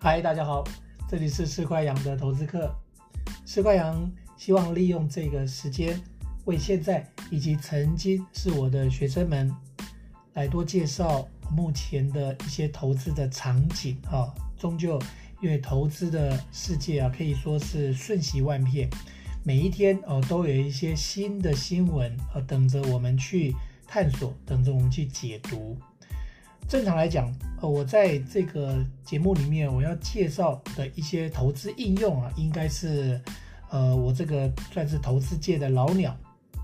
嗨，大家好，这里是四块羊的投资课。四块羊希望利用这个时间，为现在以及曾经是我的学生们，来多介绍目前的一些投资的场景啊。终究，因为投资的世界啊，可以说是瞬息万变，每一天哦，都有一些新的新闻啊，等着我们去探索，等着我们去解读。正常来讲，呃，我在这个节目里面我要介绍的一些投资应用啊，应该是，呃，我这个算是投资界的老鸟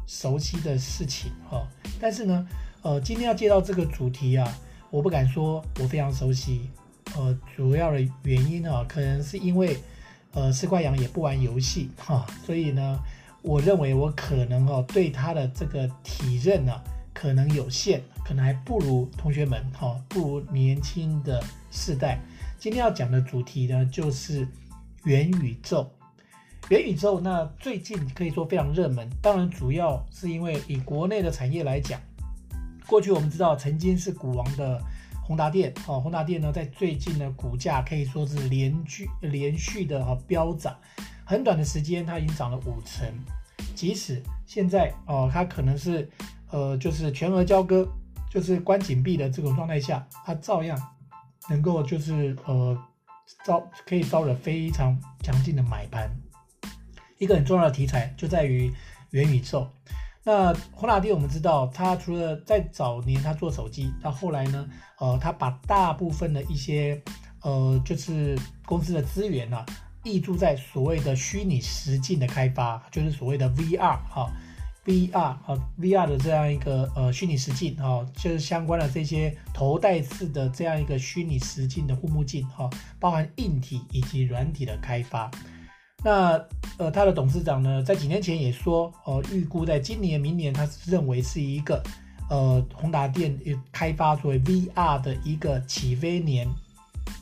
熟悉的事情哈。但是呢，呃，今天要介绍这个主题啊，我不敢说我非常熟悉，呃，主要的原因啊，可能是因为，呃，四块羊也不玩游戏哈，所以呢，我认为我可能哦，对他的这个体认呢，可能有限。可能还不如同学们哈，不如年轻的世代。今天要讲的主题呢，就是元宇宙。元宇宙那最近可以说非常热门，当然主要是因为以国内的产业来讲，过去我们知道曾经是股王的宏达电哦，宏达电呢在最近的股价可以说是连续连续的哈飙涨，很短的时间它已经涨了五成。即使现在哦，它可能是呃就是全额交割。就是关紧闭的这种状态下，它照样能够就是呃招可以招惹非常强劲的买盘。一个很重要的题材就在于元宇宙。那宏达电我们知道，它除了在早年它做手机，到后来呢，呃，它把大部分的一些呃就是公司的资源呢、啊，挹注在所谓的虚拟实境的开发，就是所谓的 VR 哈。VR 啊，VR 的这样一个呃虚拟实境哈，就是相关的这些头戴式的这样一个虚拟实境的护目镜哈，包含硬体以及软体的开发。那呃，他的董事长呢，在几年前也说，呃，预估在今年、明年，他认为是一个呃宏达电开发作为 VR 的一个起飞年。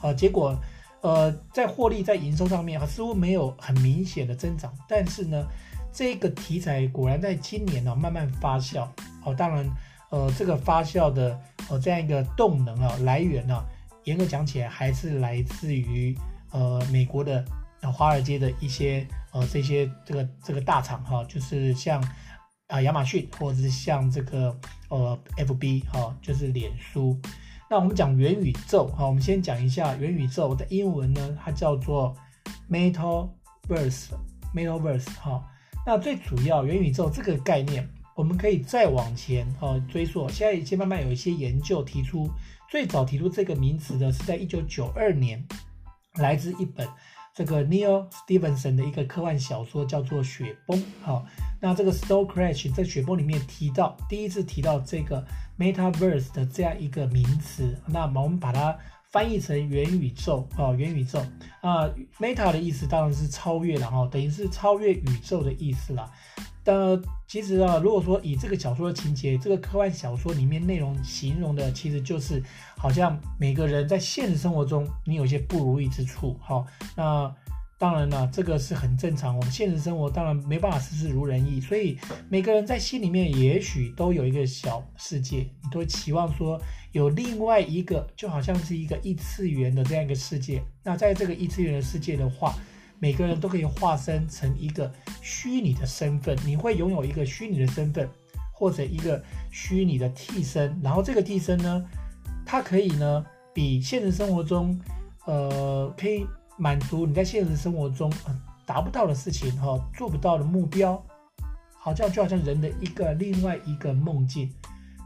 呃，结果呃在获利在营收上面啊，似乎没有很明显的增长，但是呢。这个题材果然在今年呢、慢慢发酵哦，当然，呃，这个发酵的呃这样一个动能啊来源呢、啊，严格讲起来还是来自于呃美国的华尔街的一些呃这些这个这个大厂哈、就是像啊亚马逊或者是像这个呃 FB 哈、就是脸书。那我们讲元宇宙哈、我们先讲一下元宇宙的英文呢，它叫做 Metaverse，Metaverse 哈。那最主要元宇宙这个概念，我们可以再往前哦追溯。现在已经慢慢有一些研究提出，最早提出这个名词的是在一九九二年，来自一本这个 Neal Stevenson 的一个科幻小说，叫做《雪崩》。好，那这个 Snow Crash 在雪崩里面提到，第一次提到这个 Metaverse 的这样一个名词。那么我们把它。翻译成元宇宙啊，元宇宙啊，Meta 的意思当然是超越了哈，等于是超越宇宙的意思啦。但其实啊，如果说以这个小说的情节，这个科幻小说里面内容形容的，其实就是好像每个人在现实生活中你有些不如意之处哈。那当然了，这个是很正常，我们现实生活当然没办法事事如人意，所以每个人在心里面也许都有一个小世界，你都会期望说。有另外一个，就好像是一个异次元的这样一个世界。那在这个异次元的世界的话，每个人都可以化身成一个虚拟的身份。你会拥有一个虚拟的身份，或者一个虚拟的替身。然后这个替身呢，它可以呢，比现实生活中，呃，可以满足你在现实生活中达不到的事情哈，做不到的目标，好像就好像人的一个另外一个梦境。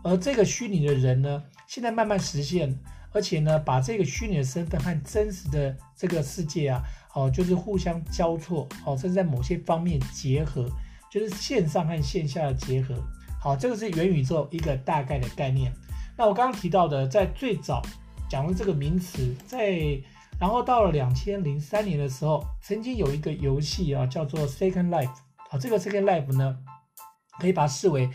而这个虚拟的人呢，现在慢慢实现，而且呢，把这个虚拟的身份和真实的这个世界啊，哦，就是互相交错，哦，甚至在某些方面结合，就是线上和线下的结合。好，这个是元宇宙一个大概的概念。那我刚刚提到的，在最早讲的这个名词，在然后到了两千零三年的时候，曾经有一个游戏啊，叫做 Second Life。好，这个 Second Life 呢，可以把它视为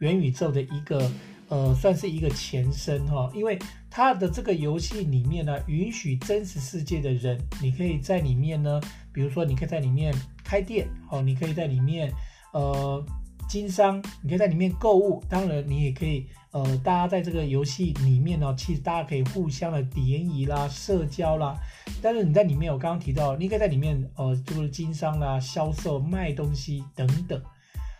元宇宙的一个。呃，算是一个前身哈，因为它的这个游戏里面呢，允许真实世界的人，你可以在里面呢，比如说你可以在里面开店，哦，你可以在里面呃经商，你可以在里面购物，当然你也可以呃，大家在这个游戏里面呢，其实大家可以互相的联谊啦、社交啦。但是你在里面，我刚刚提到，你可以在里面，呃，就是经商啦、销售、卖东西等等。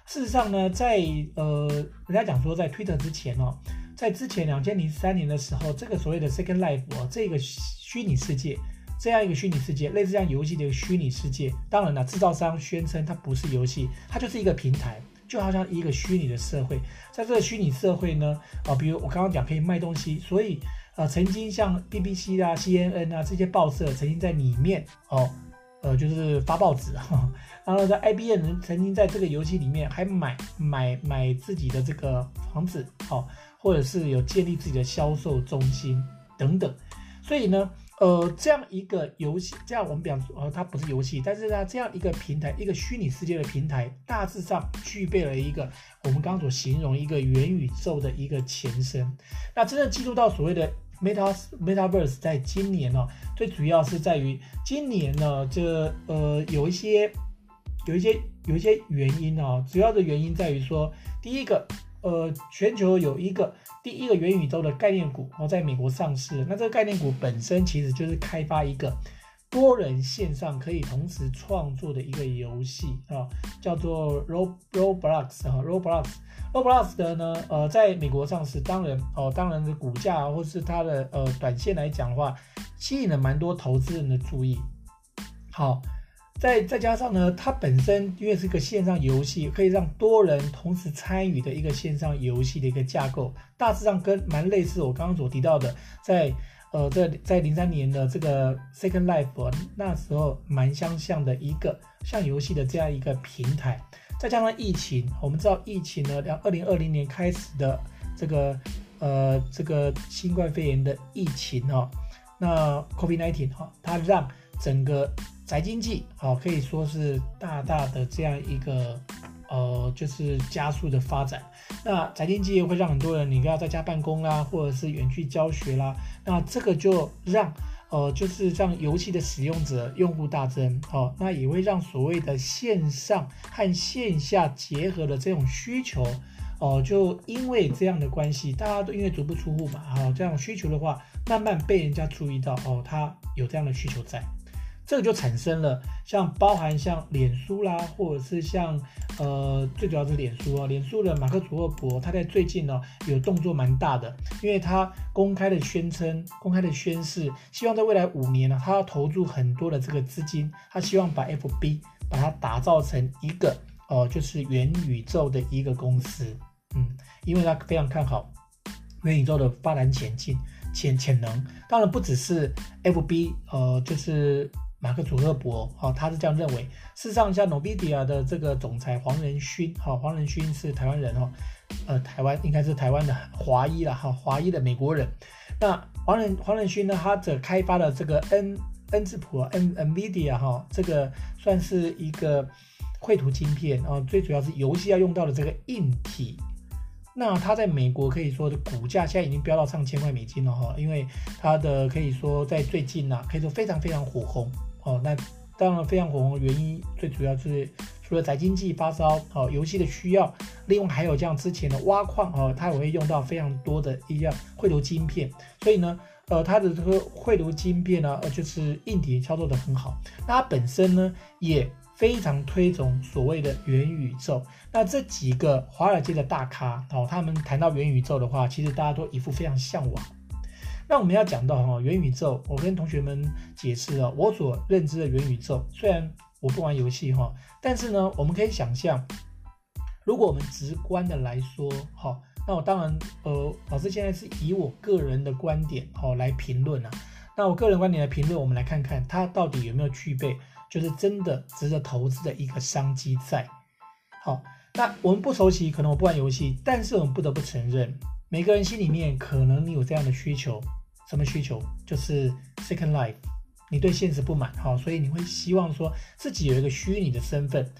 事实上呢，在呃，人家讲说，在 Twitter 之前哦，在之前两千零三年的时候，这个所谓的 Second Life 哦，这个虚拟世界，这样一个虚拟世界，类似像游戏的一个虚拟世界。当然了，制造商宣称它不是游戏，它就是一个平台。就好像一个虚拟的社会，在这个虚拟社会呢，啊，比如我刚刚讲可以卖东西，所以呃，曾经像 BBC 啊、CNN 啊这些报社曾经在里面哦，呃，就是发报纸，然后在 IBM 曾经在这个游戏里面还买买买自己的这个房子，哦，或者是有建立自己的销售中心等等，所以呢。呃，这样一个游戏，这样我们讲，呃，它不是游戏，但是呢，这样一个平台，一个虚拟世界的平台，大致上具备了一个我们刚刚所形容一个元宇宙的一个前身。那真正进入到所谓的 Meta Metaverse，在今年呢，最主要是在于今年呢，这呃有一些有一些有一些原因啊，主要的原因在于说，第一个。呃，全球有一个第一个元宇宙的概念股哦，在美国上市。那这个概念股本身其实就是开发一个多人线上可以同时创作的一个游戏啊，叫做 Rob Roblox 哈 Roblox Roblox 的呢，呃，在美国上市，当然哦，当然的股价或是它的呃短线来讲的话，吸引了蛮多投资人的注意。好。再再加上呢，它本身因为是个线上游戏，可以让多人同时参与的一个线上游戏的一个架构，大致上跟蛮类似我刚刚所提到的，在呃在在零三年的这个 Second Life 那时候蛮相像的一个像游戏的这样一个平台。再加上疫情，我们知道疫情呢，二零二零年开始的这个呃这个新冠肺炎的疫情、哦，那 COVID-19 哈、哦，它让整个宅经济啊，可以说是大大的这样一个呃，就是加速的发展。那宅经济也会让很多人你要在家办公啦，或者是远距教学啦。那这个就让呃，就是让游戏的使用者用户大增哦。那也会让所谓的线上和线下结合的这种需求哦，就因为这样的关系，大家都因为足不出户嘛，哈，这样需求的话，慢慢被人家注意到哦，他有这样的需求在。这个就产生了像包含像脸书啦，或者是像呃，最主要是脸书啊，脸书的马克·祖克伯，他在最近呢有动作蛮大的，因为他公开的宣称、公开的宣誓，希望在未来五年呢，他要投入很多的这个资金，他希望把 FB 把它打造成一个哦、呃，就是元宇宙的一个公司，嗯，因为他非常看好元宇宙的发展前进潜潜能，当然不只是 FB，呃，就是。马克·祖勒伯，哈，他是这样认为。事实上，像 NVIDIA 的这个总裁黄仁勋，哈，黄仁勋是台湾人，哈，呃，台湾应该是台湾的华裔了，哈，华裔的美国人。那黄仁黄仁勋呢，他这开发的这个 N N 字谱，N NVIDIA 哈，这个算是一个绘图晶片，啊，最主要是游戏要用到的这个硬体。那它在美国可以说的股价现在已经飙到上千块美金了，哈，因为它的可以说在最近呐，可以说非常非常火红。哦，那当然非常火红的原因，最主要就是除了宅经济发烧，哦，游戏的需要，另外还有像之前的挖矿，哦，它也会用到非常多的一样绘图晶片，所以呢，呃，它的这个绘图晶片呢，呃，就是硬体操作的很好。那它本身呢，也非常推崇所谓的元宇宙。那这几个华尔街的大咖，哦，他们谈到元宇宙的话，其实大家都一副非常向往。那我们要讲到哈元宇宙，我跟同学们解释啊，我所认知的元宇宙，虽然我不玩游戏哈，但是呢，我们可以想象，如果我们直观的来说，哈，那我当然呃，老师现在是以我个人的观点哦来评论啊，那我个人观点来评论，我们来看看它到底有没有具备，就是真的值得投资的一个商机在。好，那我们不熟悉，可能我不玩游戏，但是我们不得不承认，每个人心里面可能你有这样的需求。什么需求？就是 Second Life，你对现实不满，好，所以你会希望说自己有一个虚拟的身份。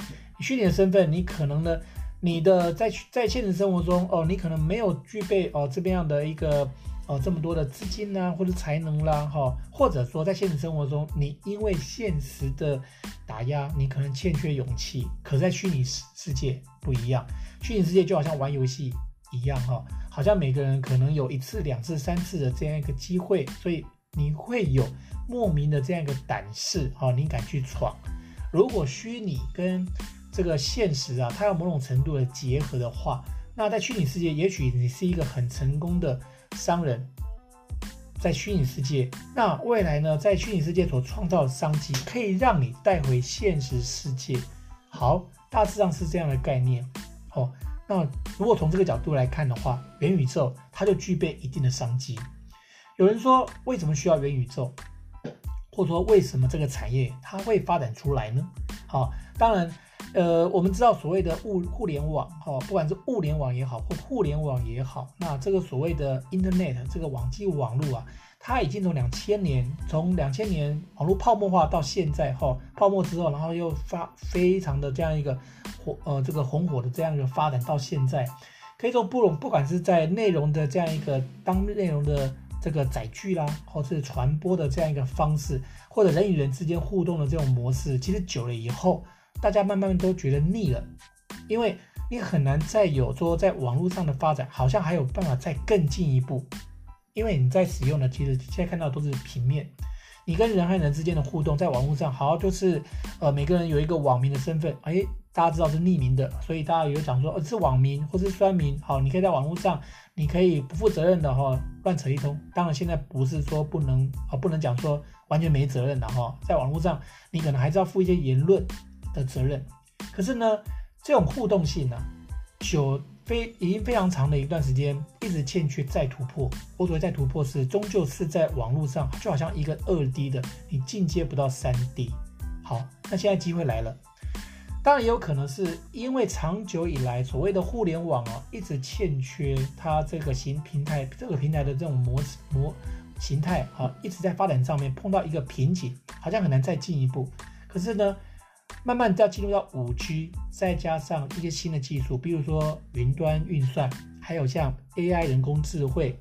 虚拟的身份，你可能呢，你的在在现实生活中，哦，你可能没有具备哦这边样的一个哦这么多的资金呐，或者才能啦，哈，或者说在现实生活中，你因为现实的打压，你可能欠缺勇气。可在虚拟世世界不一样，虚拟世界就好像玩游戏一样，哈。好像每个人可能有一次、两次、三次的这样一个机会，所以你会有莫名的这样一个胆识，哈，你敢去闯。如果虚拟跟这个现实啊，它有某种程度的结合的话，那在虚拟世界，也许你是一个很成功的商人，在虚拟世界，那未来呢，在虚拟世界所创造的商机，可以让你带回现实世界。好，大致上是这样的概念。哦，那如果从这个角度来看的话，元宇宙它就具备一定的商机。有人说，为什么需要元宇宙？或者说，为什么这个产业它会发展出来呢？好，当然。呃，我们知道所谓的物互联网，哈、不管是物联网也好，或互联网也好，那这个所谓的 Internet 这个网际网络啊，它已经从两千年，从两千年网络泡沫化到现在，哈、泡沫之后，然后又发非常的这样一个火，呃，这个红火的这样一个发展到现在，可以说不容，不管是在内容的这样一个当内容的这个载具啦，或是传播的这样一个方式，或者人与人之间互动的这种模式，其实久了以后。大家慢慢都觉得腻了，因为你很难再有说在网络上的发展，好像还有办法再更进一步。因为你在使用的，其实现在看到都是平面，你跟人和人之间的互动，在网络上，好就是呃每个人有一个网名的身份，哎，大家知道是匿名的，所以大家有讲说，呃，是网名或是酸民，好，你可以在网络上，你可以不负责任的哈乱扯一通。当然现在不是说不能啊，不能讲说完全没责任的哈，在网络上你可能还是要负一些言论。的责任，可是呢，这种互动性呢、啊，久非已经非常长的一段时间，一直欠缺再突破。我所谓再突破是，终究是在网络上，就好像一个二 D 的，你进阶不到三 D。好，那现在机会来了，当然也有可能是因为长久以来所谓的互联网啊，一直欠缺它这个新平台，这个平台的这种模模形态啊，一直在发展上面碰到一个瓶颈，好像很难再进一步。可是呢，慢慢要进入到五 G，再加上一些新的技术，比如说云端运算，还有像 AI 人工智慧，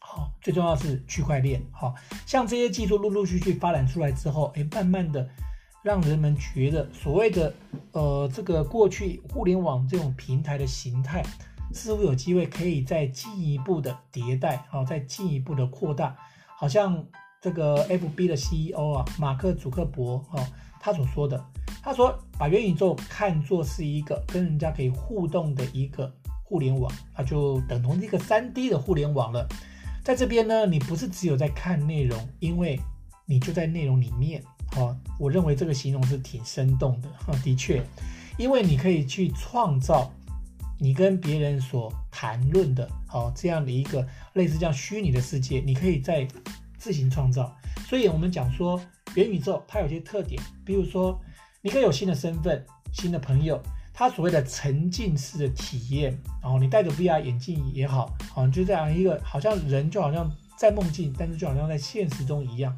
好，最重要是区块链，好，像这些技术陆陆续续发展出来之后，哎，慢慢的让人们觉得所谓的呃这个过去互联网这种平台的形态，似乎有机会可以再进一步的迭代，好，再进一步的扩大，好像这个 FB 的 CEO 啊，马克·祖克伯，哈，他所说的。他说：“把元宇宙看作是一个跟人家可以互动的一个互联网，它就等同一个三 D 的互联网了。在这边呢，你不是只有在看内容，因为你就在内容里面。哦，我认为这个形容是挺生动的。哈，的确，因为你可以去创造你跟别人所谈论的，好这样的一个类似这样虚拟的世界，你可以在自行创造。所以，我们讲说元宇宙它有些特点，比如说。”你可以有新的身份、新的朋友，他所谓的沉浸式的体验，然后你戴着 VR 眼镜也好，好像就这样一个，好像人就好像在梦境，但是就好像在现实中一样。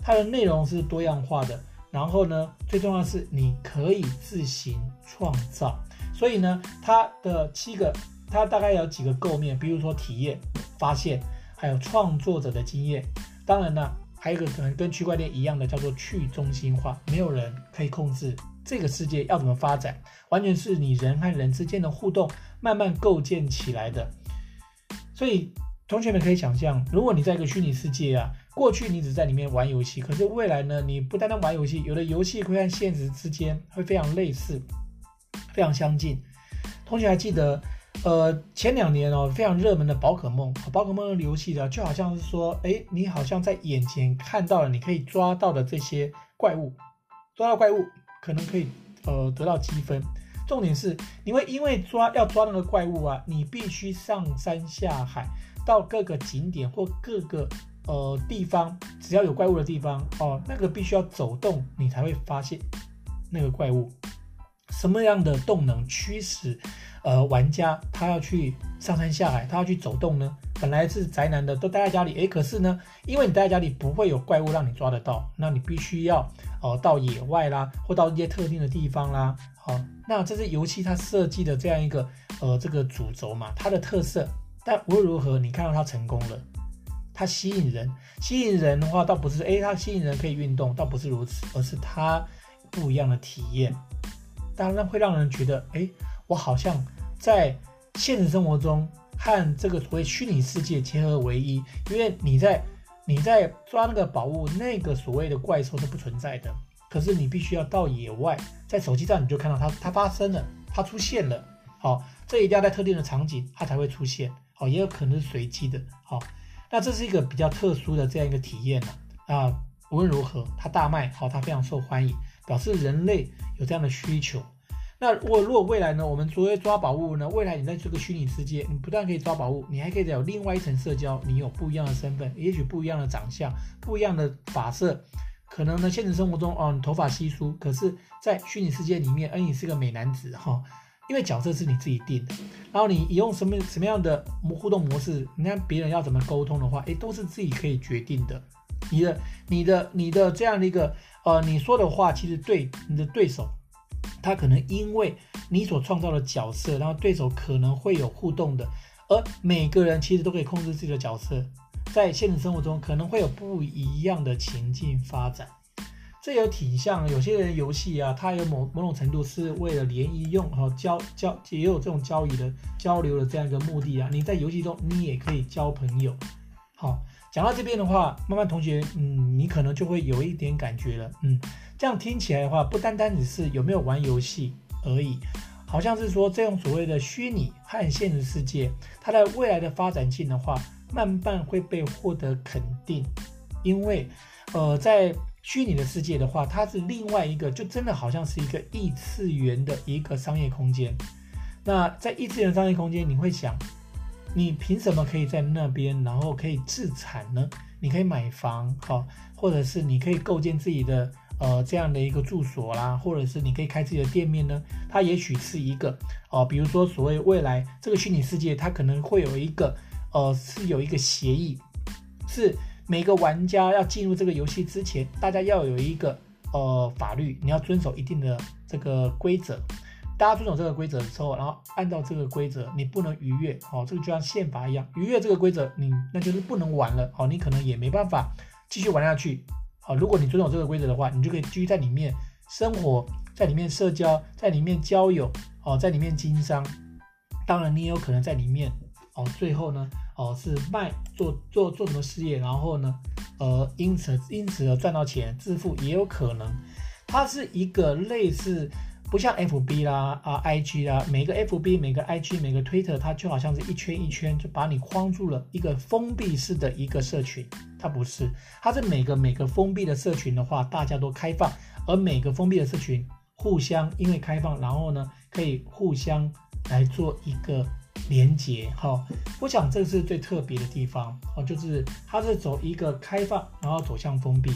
它的内容是多样化的，然后呢，最重要的是你可以自行创造。所以呢，它的七个，它大概有几个构面，比如说体验、发现，还有创作者的经验。当然呢。还有一个可能跟区块链一样的，叫做去中心化，没有人可以控制这个世界要怎么发展，完全是你人和人之间的互动慢慢构建起来的。所以同学们可以想象，如果你在一个虚拟世界啊，过去你只在里面玩游戏，可是未来呢，你不单单玩游戏，有的游戏会和现实之间会非常类似，非常相近。同学还记得？呃，前两年哦，非常热门的宝可梦，宝可梦的游戏的就好像是说，哎，你好像在眼前看到了你可以抓到的这些怪物，抓到怪物可能可以呃得到积分。重点是，你会因为抓要抓那个怪物啊，你必须上山下海，到各个景点或各个呃地方，只要有怪物的地方哦，那个必须要走动，你才会发现那个怪物。什么样的动能驱使？呃，玩家他要去上山下海，他要去走动呢。本来是宅男的，都待在家里，诶，可是呢，因为你待在家里不会有怪物让你抓得到，那你必须要哦、呃、到野外啦，或到一些特定的地方啦。好、那这是游戏它设计的这样一个呃这个主轴嘛，它的特色。但无论如何，你看到它成功了，它吸引人，吸引人的话倒不是诶，它吸引人可以运动，倒不是如此，而是它不一样的体验，当然会让人觉得诶，我好像。在现实生活中和这个所谓虚拟世界结合为一，因为你在你在抓那个宝物，那个所谓的怪兽是不存在的，可是你必须要到野外，在手机上你就看到它，它发生了，它出现了，好，这一定要在特定的场景它才会出现，好，也有可能是随机的，好，那这是一个比较特殊的这样一个体验了，啊，无论如何，它大卖，好，它非常受欢迎，表示人类有这样的需求。那如果如果未来呢，我们作为抓宝物呢，未来你在这个虚拟世界，你不但可以抓宝物，你还可以有另外一层社交，你有不一样的身份，也许不一样的长相，不一样的发色，可能呢，现实生活中哦，你头发稀疏，可是，在虚拟世界里面，哎，你是个美男子哈，因为角色是你自己定的，然后你用什么什么样的互动模式，你看别人要怎么沟通的话，哎，都是自己可以决定的，你的你的你的这样的一个呃，你说的话，其实对你的对手。他可能因为你所创造的角色，然后对手可能会有互动的，而每个人其实都可以控制自己的角色，在现实生活中可能会有不一样的情境发展。这有挺像有些人游戏啊，它有某某种程度是为了联谊用，哈，交交也有这种交易的交流的这样一个目的啊。你在游戏中你也可以交朋友。好，讲到这边的话，慢慢同学，嗯，你可能就会有一点感觉了，嗯。这样听起来的话，不单单只是有没有玩游戏而已，好像是说这种所谓的虚拟和现实世界，它的未来的发展性的话，慢慢会被获得肯定。因为，呃，在虚拟的世界的话，它是另外一个，就真的好像是一个异次元的一个商业空间。那在异次元商业空间，你会想，你凭什么可以在那边，然后可以自产呢？你可以买房，好，或者是你可以构建自己的。呃，这样的一个住所啦，或者是你可以开自己的店面呢，它也许是一个哦、比如说所谓未来这个虚拟世界，它可能会有一个呃，是有一个协议，是每个玩家要进入这个游戏之前，大家要有一个呃法律，你要遵守一定的这个规则，大家遵守这个规则之后，然后按照这个规则，你不能逾越哦，这个就像宪法一样，逾越这个规则，你那就是不能玩了哦，你可能也没办法继续玩下去。好，如果你遵守这个规则的话，你就可以继续在里面生活，在里面社交，在里面交友，哦，在里面经商。当然，你也有可能在里面，哦，最后呢，哦，是卖做做做什么事业，然后呢，呃，因此因此而赚到钱致富也有可能。它是一个类似。不像 FB 啦啊 IG 啦，每个 FB 每个 IG 每个 Twitter，它就好像是一圈一圈就把你框住了一个封闭式的一个社群，它不是，它是每个每个封闭的社群的话，大家都开放，而每个封闭的社群互相因为开放，然后呢可以互相来做一个连接，哈，我想这是最特别的地方哦，就是它是走一个开放，然后走向封闭。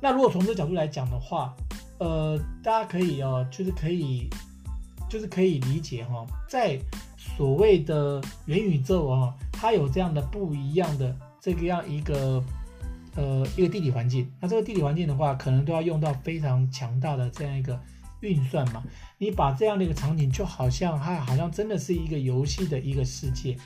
那如果从这个角度来讲的话，呃，大家可以哦，就是可以，就是可以理解哈、哦，在所谓的元宇宙啊、哦，它有这样的不一样的这个样一个呃一个地理环境。那这个地理环境的话，可能都要用到非常强大的这样一个运算嘛。你把这样的一个场景，就好像它好像真的是一个游戏的一个世界。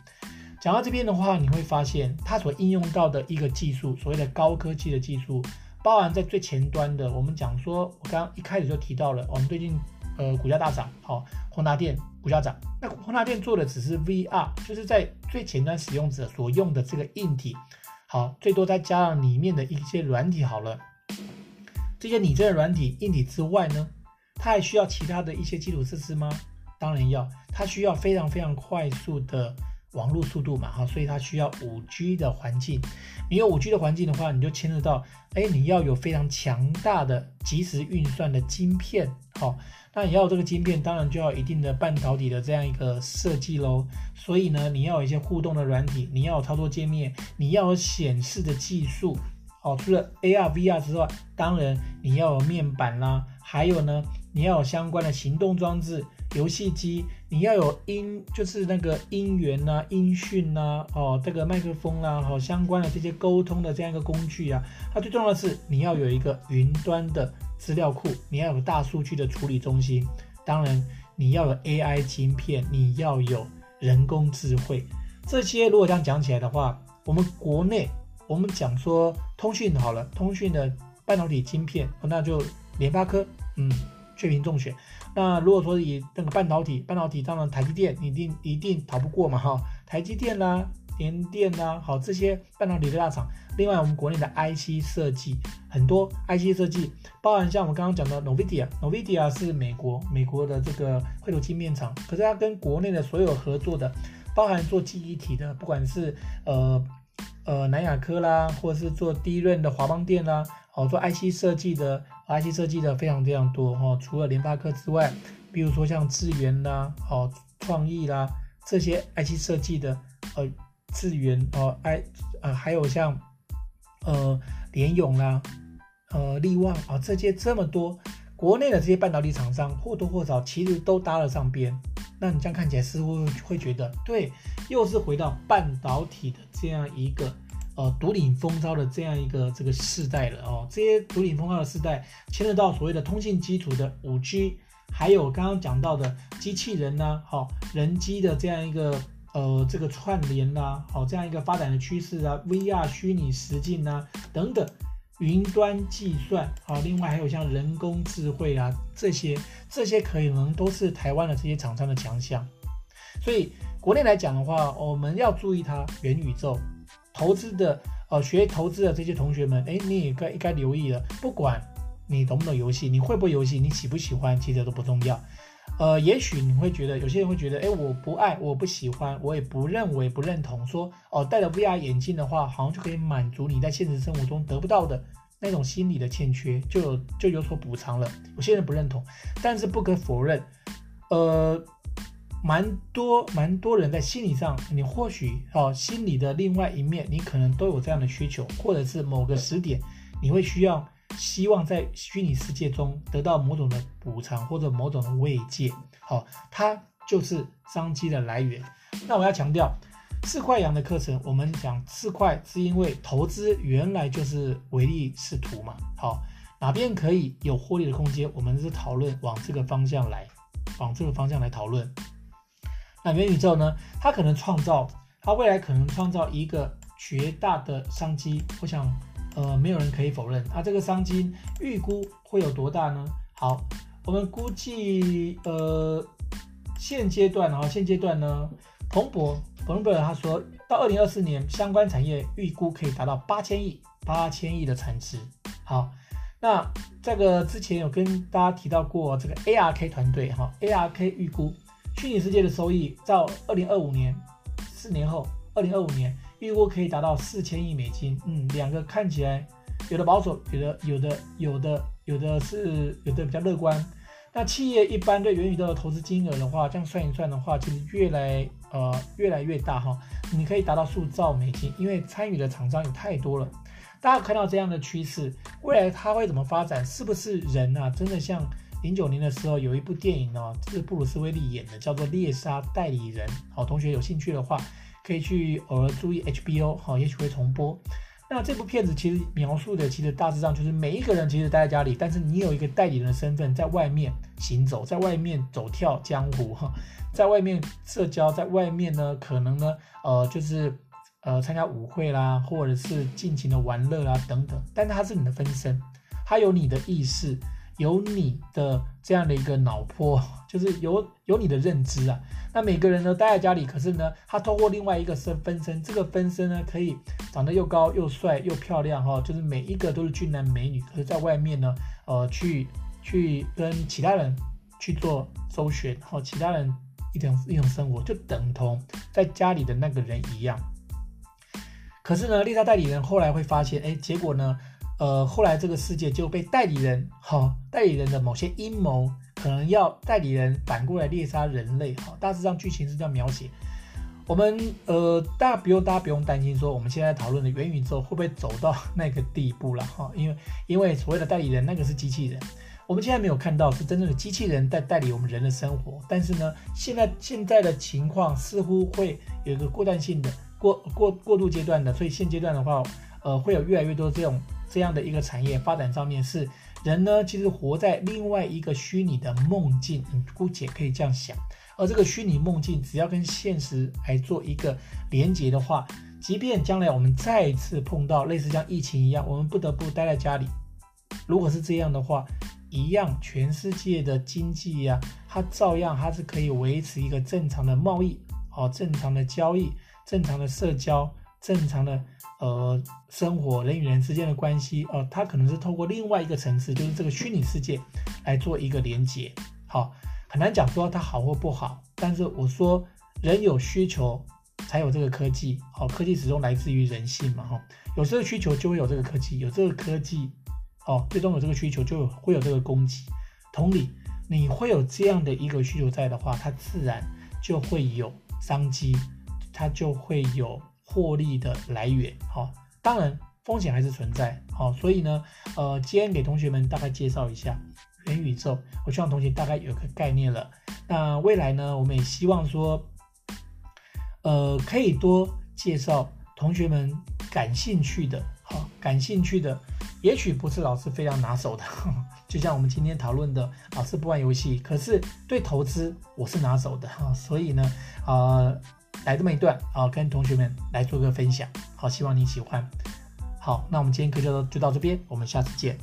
讲到这边的话，你会发现它所应用到的一个技术，所谓的高科技的技术。包含在最前端的，我们讲说，我刚刚一开始就提到了，我们最近呃股价大涨，好，宏达电股价涨，那宏达电做的只是 VR，就是在最前端使用者所用的这个硬体，好，最多再加上里面的一些软体好了，这些拟真的软体硬体之外呢，它还需要其他的一些基础设施吗？当然要，它需要非常非常快速的。网络速度嘛，哈，所以它需要五 G 的环境。你有五 G 的环境的话，你就牵涉到，哎，你要有非常强大的即时运算的晶片，好，那你要有这个晶片，当然就要一定的半导体的这样一个设计喽。所以呢，你要有一些互动的软体，你要有操作界面，你要有显示的技术，哦，除了 AR、VR 之外，当然你要有面板啦，还有呢，你要有相关的行动装置。游戏机，你要有音，就是那个音源呐、音讯呐、哦，这个麦克风啦、啊，好、哦、相关的这些沟通的这样一个工具啊。它最重要的是，你要有一个云端的资料库，你要有大数据的处理中心。当然，你要有 AI 晶片，你要有人工智慧。这些如果这样讲起来的话，我们国内我们讲说通讯好了，通讯的半导体晶片，那就联发科，嗯，确评中选。那如果说以那个半导体，半导体当然台积电一定一定逃不过嘛哈，台积电啦、联电啦，好，这些半导体的大厂。另外，我们国内的 IC 设计很多，IC 设计包含像我们刚刚讲的 NVIDIA，NVIDIA 是美国美国的这个绘图晶片厂，可是它跟国内的所有合作的，包含做记忆体的，不管是呃呃南亚科啦，或者是做 DRAM 的华邦电啦，哦，做 IC 设计的 IC 设计的非常非常多哈、哦。除了联发科之外，比如说像智原啦，哦，创意啦这些 IC 设计的，呃，智原哦，I 呃还有像。呃，联咏啦，呃，力旺啊，这些这么多国内的这些半导体厂商，或多或少其实都搭了上边。那你这样看起来似乎会觉得，对，又是回到半导体的这样一个呃独领风骚的这样一个这个世代了哦。这些独领风骚的世代，牵扯到所谓的通信基础的五 G，还有刚刚讲到的机器人呐、好、人机的这样一个。呃，这个串联呐、好，这样一个发展的趋势啊，VR 虚拟实境啊，等等，云端计算啊，另外还有像人工智慧啊，这些这些可能都是台湾的这些厂商的强项。所以国内来讲的话，我们要注意它元宇宙投资的，呃，学投资的这些同学们，哎，你也该该留意了。不管你懂不懂游戏，你会不会游戏，你喜不喜欢，其实都不重要。呃，也许你会觉得，有些人会觉得，哎，我不爱，我不喜欢，我也不认为、不认同，说，哦，戴了 VR 眼镜的话，好像就可以满足你在现实生活中得不到的那种心理的欠缺，就有就有所补偿了。有些人不认同，但是不可否认，呃，蛮多蛮多人在心理上，你或许哦，心理的另外一面，你可能都有这样的需求，或者是某个时点，你会需要。希望在虚拟世界中得到某种的补偿或者某种的慰藉，好，它就是商机的来源。那我要强调，四块羊的课程，我们讲四块是因为投资原来就是唯利是图嘛，好，哪边可以有获利的空间，我们是讨论往这个方向来，往这个方向来讨论。那元宇宙呢，它可能创造，它未来可能创造一个绝大的商机，我想。呃，没有人可以否认啊，这个商机预估会有多大呢？好，我们估计，呃，现阶段啊，现阶段呢，彭博，彭博他说到二零二四年，相关产业预估可以达到八千亿，八千亿的产值。好，那这个之前有跟大家提到过，这个 ARK 团队哈，ARK 预估虚拟世界的收益到二零二五年，四年后，二零二五年。预估可以达到四千亿美金，嗯，两个看起来有的保守，有的有的有的有的是有的比较乐观。那企业一般对元宇宙的投资金额的话，这样算一算的话，其实越来呃越来越大哈，你可以达到数兆美金，因为参与的厂商有太多了。大家看到这样的趋势，未来它会怎么发展？是不是人啊？真的像零九年的时候有一部电影呢，是布鲁斯威利演的，叫做《猎杀代理人》。好，同学有兴趣的话。可以去偶尔注意 HBO，好，也许会重播。那这部片子其实描述的，其实大致上就是每一个人其实待在家里，但是你有一个代理人的身份，在外面行走，在外面走跳江湖，哈，在外面社交，在外面呢，可能呢，呃，就是呃参加舞会啦，或者是尽情的玩乐啦等等。但它是你的分身，它有你的意识。有你的这样的一个脑波，就是有有你的认知啊。那每个人呢，待在家里，可是呢，他透过另外一个身分身，这个分身呢，可以长得又高又帅又漂亮哈，就是每一个都是俊男美女。可是在外面呢，呃，去去跟其他人去做周旋，然后其他人一种一种生活，就等同在家里的那个人一样。可是呢，猎杀代理人后来会发现，哎，结果呢？呃，后来这个世界就被代理人，哈、代理人的某些阴谋，可能要代理人反过来猎杀人类，哈、大致上剧情是这样描写。我们呃，大家不用，大家不用担心说，我们现在讨论的元宇宙会不会走到那个地步了，哈、因为因为所谓的代理人那个是机器人，我们现在没有看到是真正的机器人在代理我们人的生活，但是呢，现在现在的情况似乎会有一个过段性的过过过渡阶段的，所以现阶段的话，呃，会有越来越多这种。这样的一个产业发展上面是人呢，其实活在另外一个虚拟的梦境，你姑且可以这样想。而这个虚拟梦境，只要跟现实来做一个连接的话，即便将来我们再次碰到类似像疫情一样，我们不得不待在家里，如果是这样的话，一样全世界的经济呀、它照样它是可以维持一个正常的贸易哦，正常的交易、正常的社交、正常的呃生活，人与人之间的关系，哦，它可能是透过另外一个层次，就是这个虚拟世界来做一个连接。好、很难讲说它好或不好，但是我说人有需求才有这个科技，好、哦，科技始终来自于人性嘛，哈、哦，有这个需求就会有这个科技，有这个科技，哦，最终有这个需求就会有这个供给，同理。你会有这样的一个需求在的话，它自然就会有商机，它就会有获利的来源。好，当然风险还是存在。好，所以呢，呃，今天给同学们大概介绍一下元宇宙，我希望同学大概有个概念了。那未来呢，我们也希望说，呃，可以多介绍同学们感兴趣的，好，感兴趣的。也许不是老师非常拿手的，就像我们今天讨论的，老师不玩游戏，可是对投资我是拿手的哈，所以呢，呃，来这么一段啊，跟同学们来做个分享，好，希望你喜欢。好，那我们今天课就到就到这边，我们下次见。